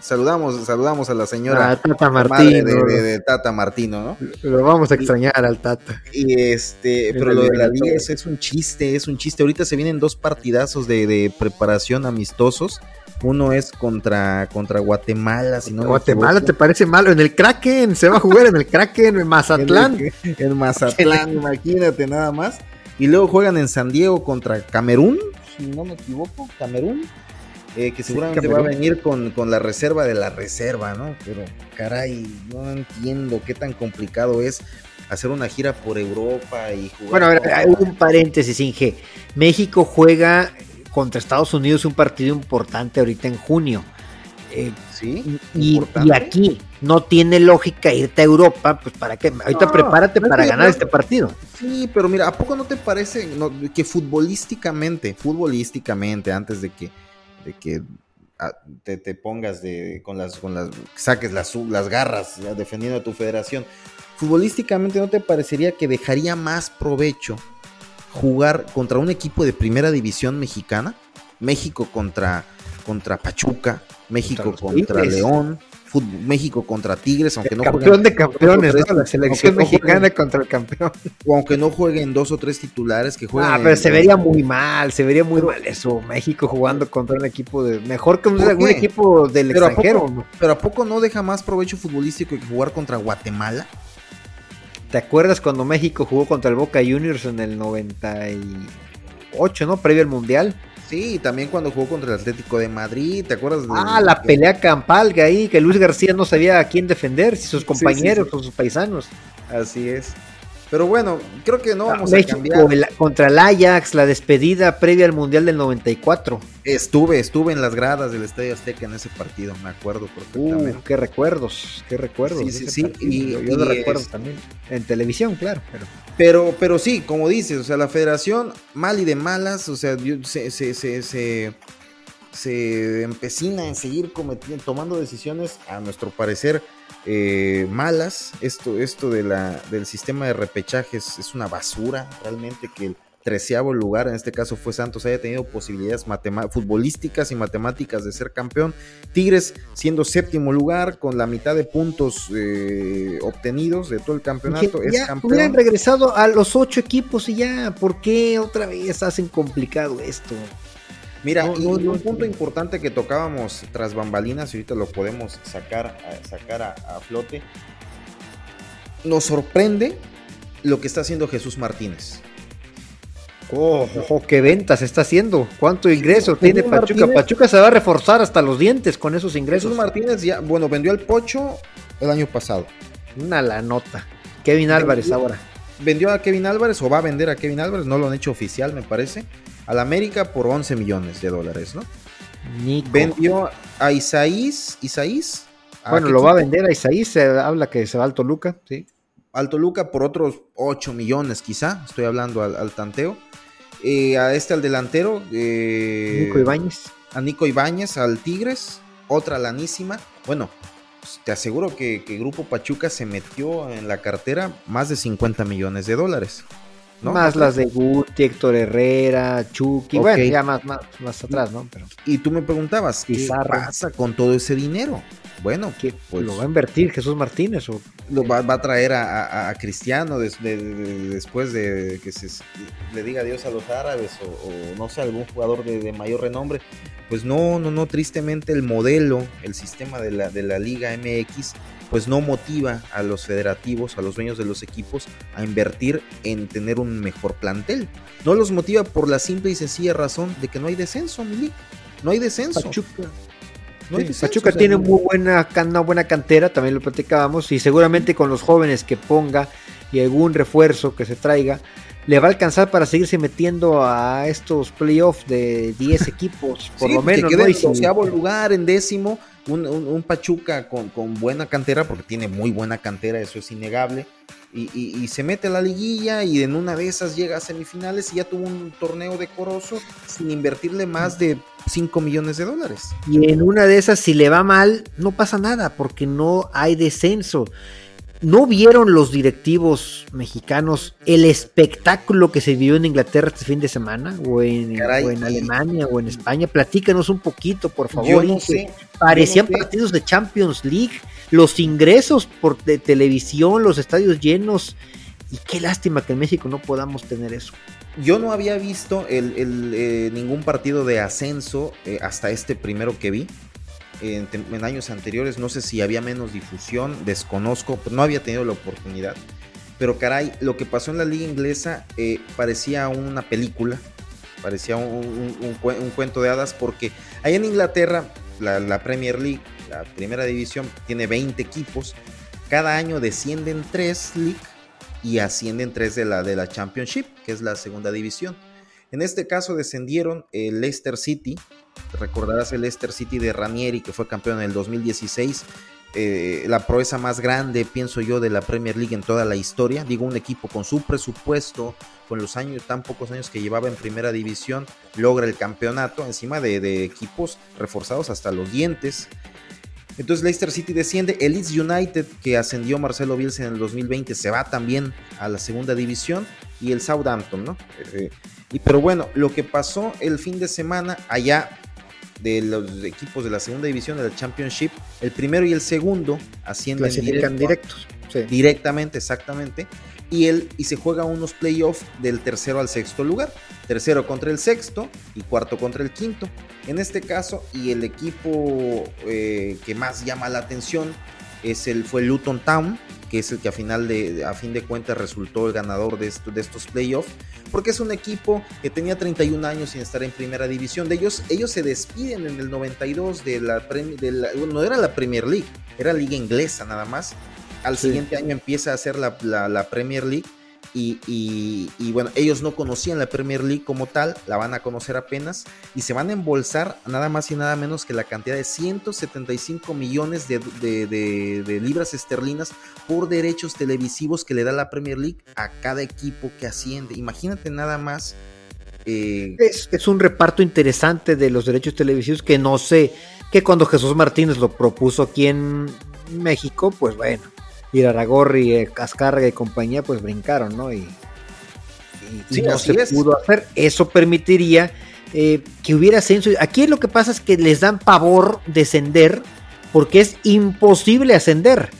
saludamos, saludamos a la señora ah, Tata Martino, de, Tata Martino, ¿no? Lo vamos a extrañar al Tata. Y este, pero lo de la liga es, un chiste, es un chiste. Ahorita se vienen dos partidazos de, preparación amistosos. Uno es contra, contra Guatemala, si no Guatemala te parece malo. En el Kraken, se va a jugar en el Kraken, en Mazatlán. en, [laughs] Mazatlán, imagínate nada más. Y luego juegan en San Diego contra Camerún, si no me equivoco, Camerún. Eh, que seguramente va a venir con, la reserva de la reserva, ¿no? Pero caray, no entiendo qué tan complicado es hacer una gira por Europa y jugar. Bueno, a ver, hay un paréntesis, Inge. México juega contra Estados Unidos un partido importante ahorita en junio. Eh, sí. Y, aquí no tiene lógica irte a Europa, pues para qué. Ahorita prepárate para ganar este partido. Sí, pero mira, ¿a poco no te parece que futbolísticamente, futbolísticamente, antes de que de que ah, te, pongas de, con las, con las, saques las, las garras defendiendo a tu federación. Futbolísticamente, ¿no te parecería que dejaría más provecho jugar contra un equipo de primera división mexicana? México contra, contra Pachuca, México contra León, México contra Tigres, aunque no campeón de campeones, la selección mexicana contra el campeón. O aunque no jueguen dos o tres titulares que jueguen. Ah, pero se vería muy mal, se vería muy mal eso. México jugando contra un equipo de. Mejor que un, equipo del extranjero. pero ¿a poco no deja más provecho futbolístico que jugar contra Guatemala? ¿Te acuerdas cuando México jugó contra el Boca Juniors en el 98, ¿no? Previo al Mundial. Sí, también cuando jugó contra el Atlético de Madrid, ¿te acuerdas? De, ah, la pelea campal ahí, que Luis García no sabía a quién defender, si sus compañeros o sus paisanos. Así es. Pero bueno, creo que no vamos a cambiar. contra el Ajax, la despedida previa al Mundial del 94. Estuve, estuve en las gradas del Estadio Azteca en ese partido, me acuerdo perfectamente. Uh, qué recuerdos, qué recuerdos. Sí, sí, sí. Y, yo lo recuerdo también. En televisión, claro, pero. Pero, pero sí, como dices, o sea, la federación, mal y de malas, o sea, se, se, se, se, empecina en seguir cometiendo, tomando decisiones, a nuestro parecer, eh, malas. Esto, esto de la, del sistema de repechajes es una basura, realmente que el treceavo lugar, en este caso fue Santos, haya tenido posibilidades futbolísticas y matemáticas de ser campeón. Tigres siendo séptimo lugar con la mitad de puntos eh, obtenidos de todo el campeonato. es campeón. hubieran regresado a los ocho equipos y ya, ¿por qué otra vez hacen complicado esto? Mira, y un punto importante que tocábamos tras bambalinas, y ahorita lo podemos sacar, a, sacar a, flote, nos sorprende lo que está haciendo Jesús Martínez. Oh, qué ventas está haciendo. ¿Cuánto ingreso tiene Pachuca? Pachuca se va a reforzar hasta los dientes con esos ingresos. Jesús Martínez ya, bueno, vendió al Pocho el año pasado. Una la nota. Kevin Álvarez ahora. Vendió a Kevin Álvarez o va a vender a Kevin Álvarez, no lo han hecho oficial, me parece. Al América por 11 millones de dólares, ¿no? Vendió a Isaís. Isaís. Bueno, lo va a vender a Isaís. Se habla que se va al Toluca, sí. Al Toluca por otros 8 millones, quizá. Estoy hablando al tanteo. Eh, a este al delantero. Eh, Nico Ibáñez. A Nico Ibáñez, al Tigres, otra lanísima. Bueno, pues, te aseguro que, que, Grupo Pachuca se metió en la cartera más de 50 millones de dólares. Más las de Guti, Héctor Herrera, Chucky, bueno, ya más, más, atrás, ¿no? Pero... Y tú me preguntabas, ¿qué pasa con todo ese dinero? Bueno, que pues, lo va a invertir Jesús Martínez o lo va, a traer a, Cristiano después de que se le diga adiós a los árabes o, no sé algún jugador de, mayor renombre. Pues no, no, no, tristemente el modelo, el sistema de la, de la Liga MX pues no motiva a los federativos, a los dueños de los equipos a invertir en tener un mejor plantel. No los motiva por la simple y sencilla razón de que no hay descenso, Milik. No hay descenso. Pachuca. Pachuca tiene muy buena, una buena cantera, también lo platicábamos, y seguramente con los jóvenes que ponga y algún refuerzo que se traiga, le va a alcanzar para seguirse metiendo a estos playoffs de 10 [laughs] equipos, por lo menos. Que quede en lugar, en décimo, un, Pachuca con, buena cantera, porque tiene muy buena cantera, eso es innegable. Y, se mete a la liguilla y en una de esas llega a semifinales y ya tuvo un torneo decoroso sin invertirle más de 5 millones de dólares. Y en una de esas, si le va mal, no pasa nada, porque no hay descenso. ¿No vieron los directivos mexicanos el espectáculo que se vivió en Inglaterra este fin de semana? ¿O en, Alemania o en España? Platícanos un poquito, por favor. Parecían partidos de Champions League, los ingresos por de televisión, los estadios llenos. Y qué lástima que en México no podamos tener eso. Yo no había visto el, eh, ningún partido de ascenso eh, hasta este primero que vi en, años anteriores, no sé si había menos difusión, desconozco, no había tenido la oportunidad. Pero caray, lo que pasó en la liga inglesa eh, parecía una película, parecía un, cuento de hadas, porque ahí en Inglaterra, la, Premier League, la primera división, tiene 20 equipos, cada año descienden 3 League y ascienden 3 de la, de la Championship, que es la segunda división. En este caso descendieron el Leicester City, recordarás el Leicester City de Ranieri que fue campeón en el 2016, eh, la proeza más grande, pienso yo, de la Premier League en toda la historia. Digo, un equipo con su presupuesto, con los años, tan pocos años que llevaba en primera división, logra el campeonato encima de, equipos reforzados hasta los dientes. Entonces Leicester City desciende, el Leeds United que ascendió Marcelo Bielsa en el 2020 se va también a la segunda división y el Southampton, ¿no? Eh, y pero bueno, lo que pasó el fin de semana allá de los equipos de la segunda división de la Championship, el primero y el segundo ascienden directos. Directamente, exactamente. Y, él, y se juega unos playoffs del tercero al sexto lugar. Tercero contra el sexto y cuarto contra el quinto. En este caso, y el equipo eh, que más llama la atención es el, fue Luton Town, que es el que a, final de, a fin de cuentas resultó el ganador de, de estos playoffs, porque es un equipo que tenía 31 años sin estar en primera división. De ellos, ellos se despiden en el 92 de la, de la no era la Premier League, era liga inglesa nada más. Al siguiente año empieza a ser la, la Premier League y, bueno, ellos no conocían la Premier League como tal, la van a conocer apenas y se van a embolsar nada más y nada menos que la cantidad de 175 millones de, libras esterlinas por derechos televisivos que le da la Premier League a cada equipo que asciende. Imagínate nada más. Eh, es, es un reparto interesante de los derechos televisivos que no sé, que cuando Jesús Martínez lo propuso aquí en México, pues bueno Iraragorri, eh, Cascarga y compañía, pues brincaron, ¿no? Y, no se pudo hacer. Eso permitiría eh, que hubiera ascenso. Aquí lo que pasa es que les dan pavor descender porque es imposible ascender.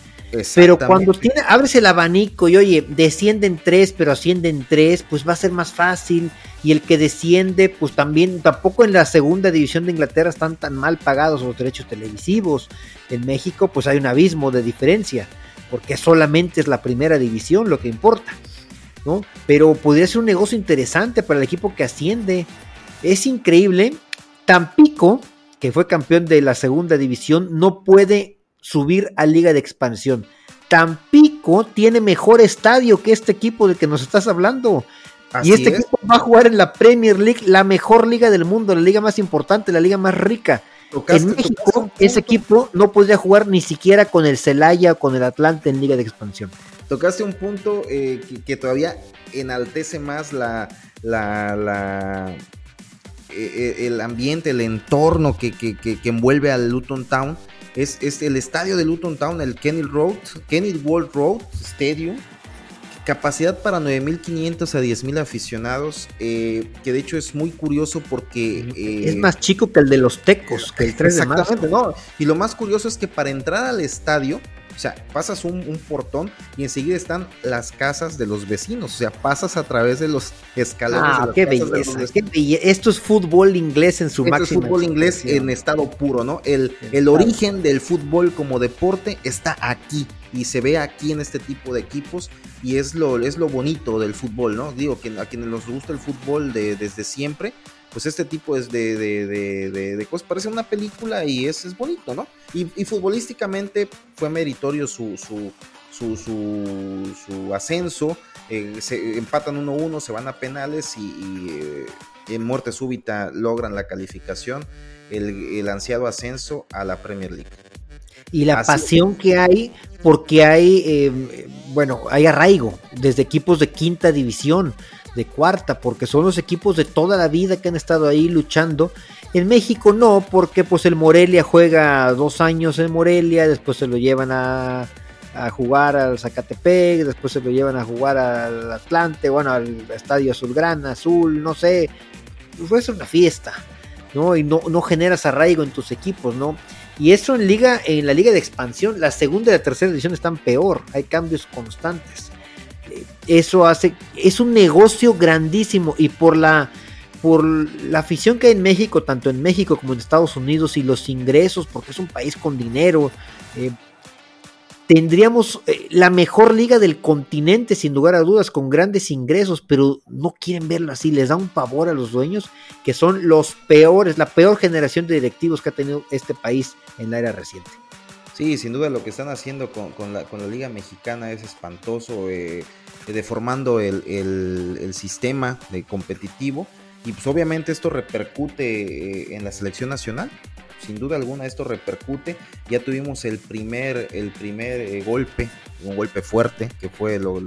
Pero cuando tiene, abres el abanico y oye, descienden tres, pero ascienden tres, pues va a ser más fácil. Y el que desciende, pues también, tampoco en la segunda división de Inglaterra están tan mal pagados los derechos televisivos. En México, pues hay un abismo de diferencia porque solamente es la primera división lo que importa, ¿no? Pero podría ser un negocio interesante para el equipo que asciende. Es increíble. Tampico, que fue campeón de la segunda división, no puede subir a Liga de Expansión. Tampico tiene mejor estadio que este equipo del que nos estás hablando. y este equipo va a jugar en la Premier League, la mejor liga del mundo, la liga más importante, la liga más rica en México, ese equipo no podría jugar ni siquiera con el Celaya o con el Atlante en Liga de Expansión. Tocaste un punto eh, que, todavía enaltece más la, la, eh, eh, el ambiente, el entorno que, envuelve al Luton Town. Es, es, el estadio de Luton Town, el Kenny Road, Kenny World Road Stadium, Capacidad para 9.500 a 10.000 aficionados, eh, que de hecho es muy curioso porque... Eh, es más chico que el de los Tecos, que el 3 de marzo. No. Y lo más curioso es que para entrar al estadio O sea, pasas un, portón y enseguida están las casas de los vecinos. O sea, pasas a través de los escalones. Ah, qué, belleza, Esto es fútbol inglés en su máximo. es fútbol inglés en estado puro, ¿no? El, el origen del fútbol como deporte está aquí y se ve aquí en este tipo de equipos y es lo, es lo bonito del fútbol, ¿no? Digo, que a quienes nos gusta el fútbol de, desde siempre, pues este tipo es de, de, cosas, parece una película y es, es bonito, ¿no? Y, futbolísticamente fue meritorio su, su, su, su, ascenso, eh, se empatan 1-1, se van a penales y, eh, en muerte súbita logran la calificación, el, ansiado ascenso a la Premier League. Y la pasión que hay, porque hay, eh, bueno, hay arraigo desde equipos de quinta división de cuarta, porque son los equipos de toda la vida que han estado ahí luchando. En México no, porque pues el Morelia juega dos años en Morelia, después se lo llevan a, jugar al Zacatepec, después se lo llevan a jugar al Atlante, bueno, al Estadio Azulgrana, Azul, no sé. Pues es una fiesta, ¿no? Y no, no generas arraigo en tus equipos, ¿no? Y eso en liga, en la liga de expansión, la segunda y la tercera división están peor, hay cambios constantes. Eso hace, es un negocio grandísimo. Y por la, por la afición que hay en México, tanto en México como en Estados Unidos y los ingresos, porque es un país con dinero, eh, tendríamos eh, la mejor liga del continente sin lugar a dudas, con grandes ingresos, pero no quieren verlo así, les da un pavor a los dueños, que son los peores, la peor generación de directivos que ha tenido este país en la era reciente. Sí, sin duda lo que están haciendo con, la, con la, Liga Mexicana es espantoso. Eh, deformando el, sistema de competitivo y pues obviamente esto repercute eh, en la selección nacional. Sin duda alguna esto repercute. Ya tuvimos el primer, el primer eh, golpe, un golpe fuerte, que fue lo,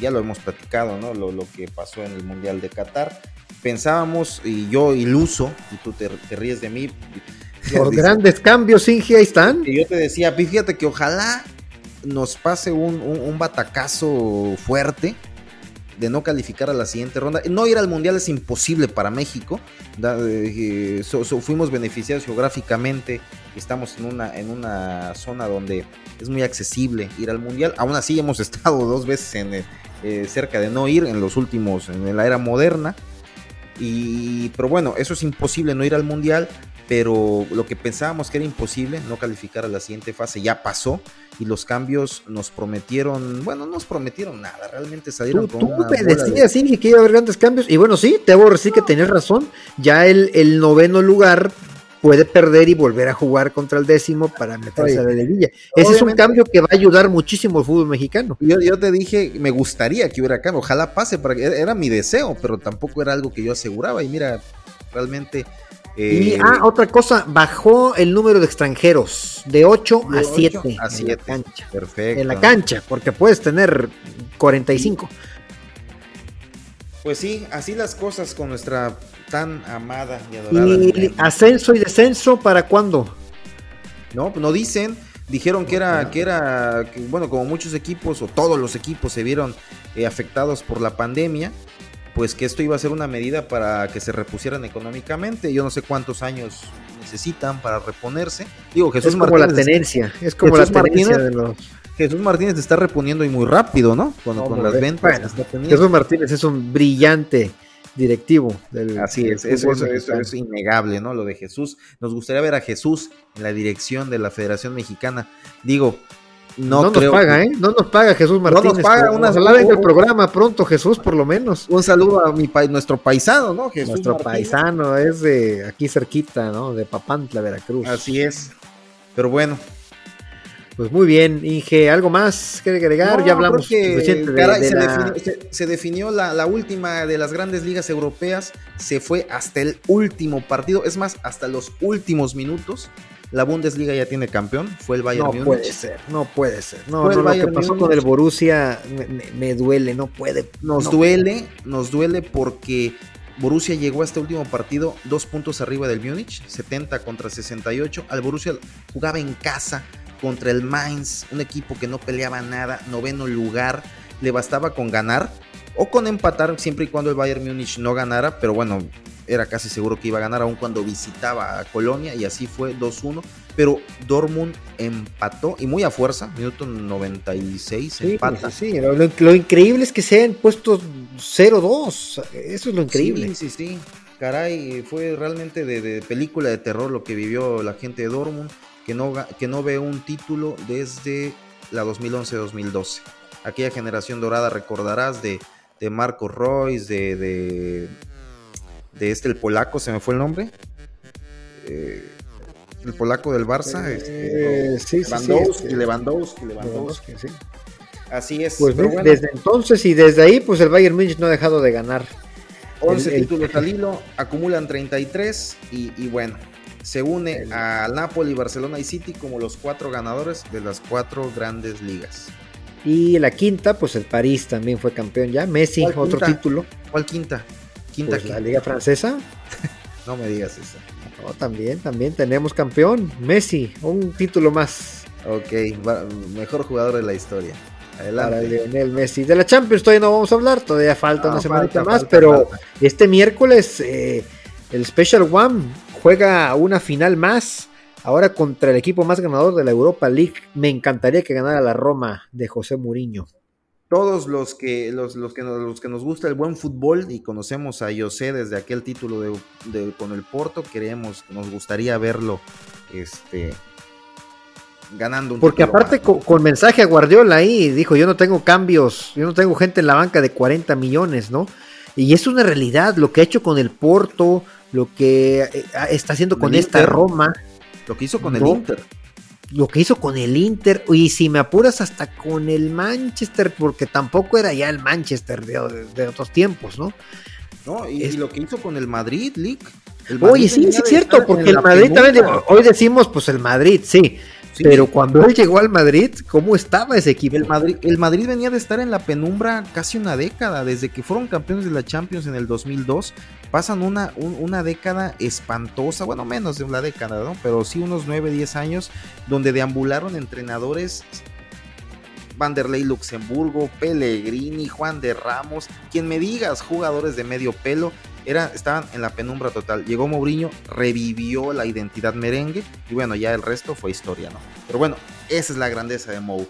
ya lo hemos platicado, ¿no? Lo, que pasó en el Mundial de Qatar. Pensábamos, y yo iluso, y tú te, ríes de mí. Por [laughs] grandes cambios, Inge, ahí están. Y yo te decía, fíjate que ojalá nos pase un, batacazo fuerte de no calificar a la siguiente ronda. No ir al Mundial es imposible para México. Eh, fuimos beneficiados geográficamente. Estamos en una, en una zona donde es muy accesible ir al Mundial. Aún así hemos [laughs] estado dos veces en, eh, cerca de no ir en los últimos, en la era moderna. Y, pero bueno, eso es imposible no ir al Mundial. Pero lo que pensábamos que era imposible, no calificar a la siguiente fase, ya pasó y los cambios nos prometieron, bueno, no nos prometieron nada, realmente salieron tú, con tú me decías, sí, que iba a haber grandes cambios, y bueno, sí, te debo decir que tenías razón, ya el, el noveno lugar puede perder y volver a jugar contra el décimo para meterse a la liguilla. Ese es un cambio que va a ayudar muchísimo al fútbol mexicano. Yo, yo te dije, me gustaría que hubiera cambio, ojalá pase, para que, era mi deseo, pero tampoco era algo que yo aseguraba, y mira, realmente y, eh, ah, otra cosa, bajó el número de extranjeros de 8 a 7 a 7 en la cancha. Perfecto. En la cancha, porque puedes tener 45. Pues sí, así las cosas con nuestra tan amada y adorada. ¿Y ascenso y descenso para cuándo? No, no dicen. Dijeron que era, que era, bueno, como muchos equipos o todos los equipos se vieron eh, afectados por la pandemia, pues que esto iba a ser una medida para que se repusieran económicamente. Yo no sé cuántos años necesitan para reponerse. Digo, Jesús es como la tenencia, es como la tenencia de los... Jesús Martínez te está reponiendo y muy rápido, ¿no? Con, las ventas. Jesús Martínez es un brillante directivo. Del, Así es, eso, es innegable, ¿no? Lo de Jesús. Nos gustaría ver a Jesús en la dirección de la Federación Mexicana. Digo, no, nos paga, ¿eh? No nos paga Jesús Martínez. No nos paga una salada en el programa pronto, Jesús, por lo menos. Un saludo a mi nuestro paisano, ¿no? Jesús nuestro paisano es de aquí cerquita, ¿no? De Papantla, Veracruz. Así es. Pero bueno. Pues muy bien, Inge, ¿algo más que agregar? ya hablamos se, definió, la, la, última de las grandes ligas europeas, se fue hasta el último partido, es más, hasta los últimos minutos. La Bundesliga ya tiene campeón, fue el Bayern Múnich. No puede ser, no puede ser. No, no lo que pasó con el Borussia me, duele, no puede. Nos duele, nos duele porque Borussia llegó a este último partido dos puntos arriba del Múnich, 70 contra 68. Al Borussia jugaba en casa contra el Mainz, un equipo que no peleaba nada, noveno lugar, le bastaba con ganar o con empatar siempre y cuando el Bayern Múnich no ganara, pero bueno, era casi seguro que iba a ganar aun cuando visitaba a Colonia y así fue 2-1, pero Dortmund empató y muy a fuerza, minuto 96 sí, empata. Sí. Lo, lo, increíble es que se han puesto 0-2, eso es lo increíble. Sí, sí, sí, caray, fue realmente de, de, película de terror lo que vivió la gente de Dortmund, que no, que no ve un título desde la 2011-2012. Aquella generación dorada, recordarás, de, de Marco Royce, de, de, de, este, el polaco, se me fue el nombre. Eh, el polaco del Barça. Eh, este, sí, Lewandowski, sí, Lewandowski, Lewandowski. sí. Así es. Pues pero bueno, desde entonces y desde ahí, pues el Bayern Múnich no ha dejado de ganar. 11 el- el- títulos al [laughs] hilo, acumulan 33 y, y bueno, se une a Napoli, Barcelona y City como los cuatro ganadores de las cuatro grandes ligas. Y la quinta, pues el París también fue campeón ya. Messi, ¿Cuál otro quinta? título. ¿Cuál quinta? Quinta Pues la Liga Francesa. [laughs] No me digas eso. No, también, también tenemos campeón. Messi, un título más Ok, va- mejor jugador de la historia. para Adelante. Lionel Messi. De la Champions todavía no vamos a hablar, todavía falta No, una falta, más, falta, pero falta. este miércoles eh, el Special One juega una final más. Ahora contra el equipo más ganador de la Europa League. Me encantaría que ganara la Roma de José Mourinho. Todos los que, los, los que, nos, los que nos gusta el buen fútbol y conocemos a José desde aquel título de, de- con el Porto, queremos, nos gustaría verlo este, ganando un Porque aparte más. con, con mensaje a Guardiola ahí, dijo, yo no tengo cambios, yo no tengo gente en la banca de 40 millones, ¿no? Y es una realidad lo que ha hecho con el Porto, lo que eh, está haciendo Con esta Inter. Roma, Lo que hizo con No. el Inter. Lo que hizo con el Inter, y si me apuras hasta con el Manchester, porque tampoco era ya el Manchester de, de otros tiempos, ¿no? ¿no? Y, Es- y lo que hizo con el Madrid, Lick. El Oye, sí, sí es cierto, porque el Madrid también, hoy decimos pues el Madrid, sí, Sí. pero cuando él llegó al Madrid, ¿cómo estaba ese equipo? El Madrid, el Madrid venía de estar en la penumbra casi una década, desde que fueron campeones de la Champions en el 2002, pasan una, un- una década espantosa, bueno, menos de una década, ¿no? Pero sí unos 9, 10 años, donde deambularon entrenadores Vanderlei Luxemburgo, Pellegrini, Juan de Ramos, quien me digas, jugadores de medio pelo, era, estaban en la penumbra total. Llegó Mourinho, revivió la identidad merengue y bueno, ya el resto fue historia, ¿no? Pero bueno, esa es la grandeza de Mou.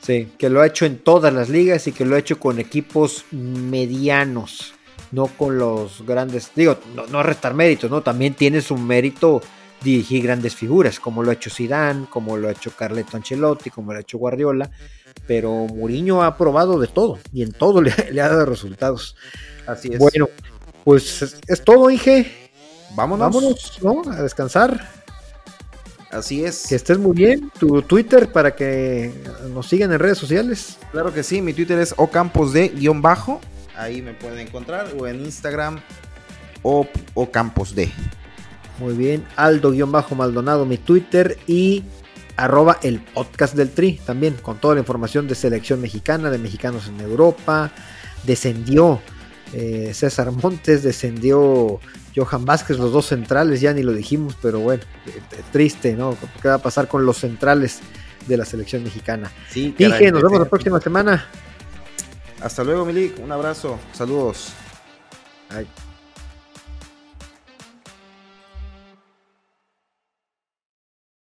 Sí, que lo ha hecho en todas las ligas y que lo ha hecho con equipos medianos, no con los grandes. Digo, no, no restar méritos, ¿no? También tiene su mérito dirigir grandes figuras, como lo ha hecho Zidane, como lo ha hecho Carleto Ancelotti, como lo ha hecho Guardiola, pero Mourinho ha probado de todo y en todo le, [laughs] le ha dado resultados. Así es. Bueno, pues es, es todo, Inge. vámonos. Vámonos, ¿no? A descansar. Así es. Que estés muy bien. Tu Twitter para que nos sigan en redes sociales. Claro que sí, mi Twitter es ocamposd-bajo. Ahí me pueden encontrar. O en Instagram o, ocamposd. Muy bien, Aldo-Maldonado, mi Twitter y arroba el podcast del Tri también, con toda la información de selección mexicana, de mexicanos en Europa. Descendió eh, César Montes, descendió Johan Vázquez, los dos centrales, ya ni lo dijimos, pero bueno, eh, eh, triste, ¿no? ¿Qué va a pasar con los centrales de la selección mexicana? Sí, Dije, caray, nos vemos la eh, próxima semana. Hasta luego, Milik. Un abrazo. Saludos. Ay.